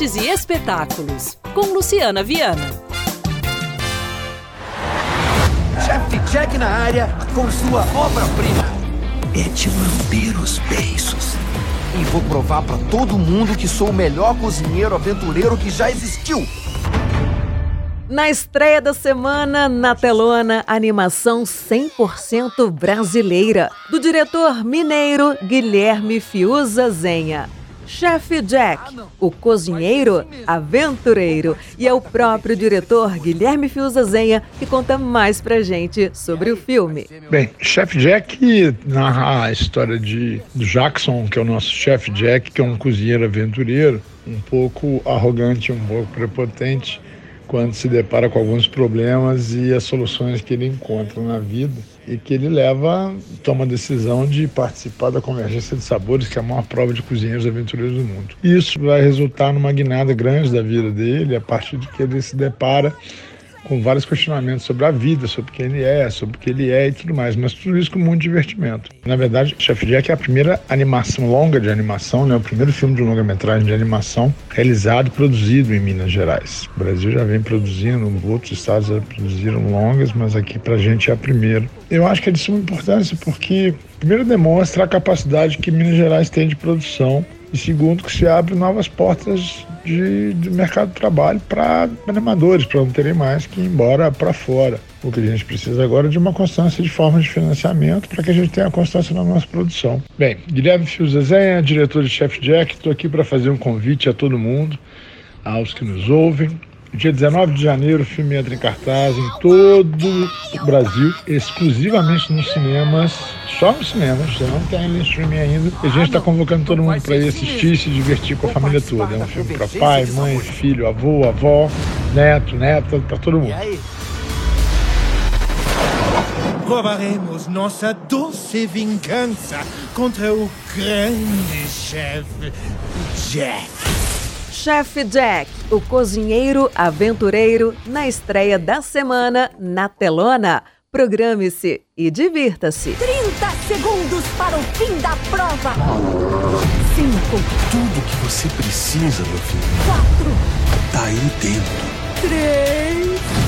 artes e espetáculos, com Luciana Viana. Chef Jack na área com sua obra-prima. É de lamber os beiços. E vou provar para todo mundo que sou o melhor cozinheiro aventureiro que já existiu. Na estreia da semana, na telona, animação 100% brasileira, do diretor mineiro Guilherme Fiuza Zenha. Chefe Jack, o cozinheiro aventureiro. E é o próprio diretor Guilherme Fiuza Zenha que conta mais pra gente sobre o filme. Bem, Chef Jack narra a história de Jackson, que é o nosso chefe Jack, que é um cozinheiro aventureiro, um pouco arrogante, um pouco prepotente quando se depara com alguns problemas e as soluções que ele encontra na vida e que ele leva, toma a decisão de participar da Convergência de Sabores, que é a maior prova de cozinheiros aventureiros do mundo. Isso vai resultar numa guinada grande da vida dele, a partir de que ele se depara com vários questionamentos sobre a vida, sobre quem ele é, sobre o que ele é e tudo mais, mas tudo isso com muito divertimento. Na verdade, Chef Jack é a primeira animação longa de animação, né? o primeiro filme de longa-metragem de animação realizado e produzido em Minas Gerais. O Brasil já vem produzindo, outros estados já produziram longas, mas aqui pra gente é a primeira. Eu acho que é de suma importância porque, primeiro, demonstra a capacidade que Minas Gerais tem de produção e segundo que se abre novas portas de, de mercado de trabalho para animadores, para não terem mais que ir embora para fora. O que a gente precisa agora é de uma constância de formas de financiamento para que a gente tenha constância na nossa produção. Bem, Guilherme Fiuzezenha, diretor de Chef Jack, estou aqui para fazer um convite a todo mundo, aos que nos ouvem, Dia 19 de janeiro, o filme entra em cartaz em todo o Brasil, exclusivamente nos cinemas, só nos cinemas, você não tem em streaming ainda. E a gente está convocando todo mundo para ir assistir e se divertir com a família toda. É um filme para pai, mãe, filho, avô, avó, neto, neta, para todo mundo. Provaremos nossa doce vingança contra o grande chefe Jack. Chef Jack, o cozinheiro aventureiro, na estreia da semana na Telona. Programe-se e divirta-se. 30 segundos para o fim da prova. 5. Tudo que você precisa, meu filho. 4. Tá aí dentro. 3.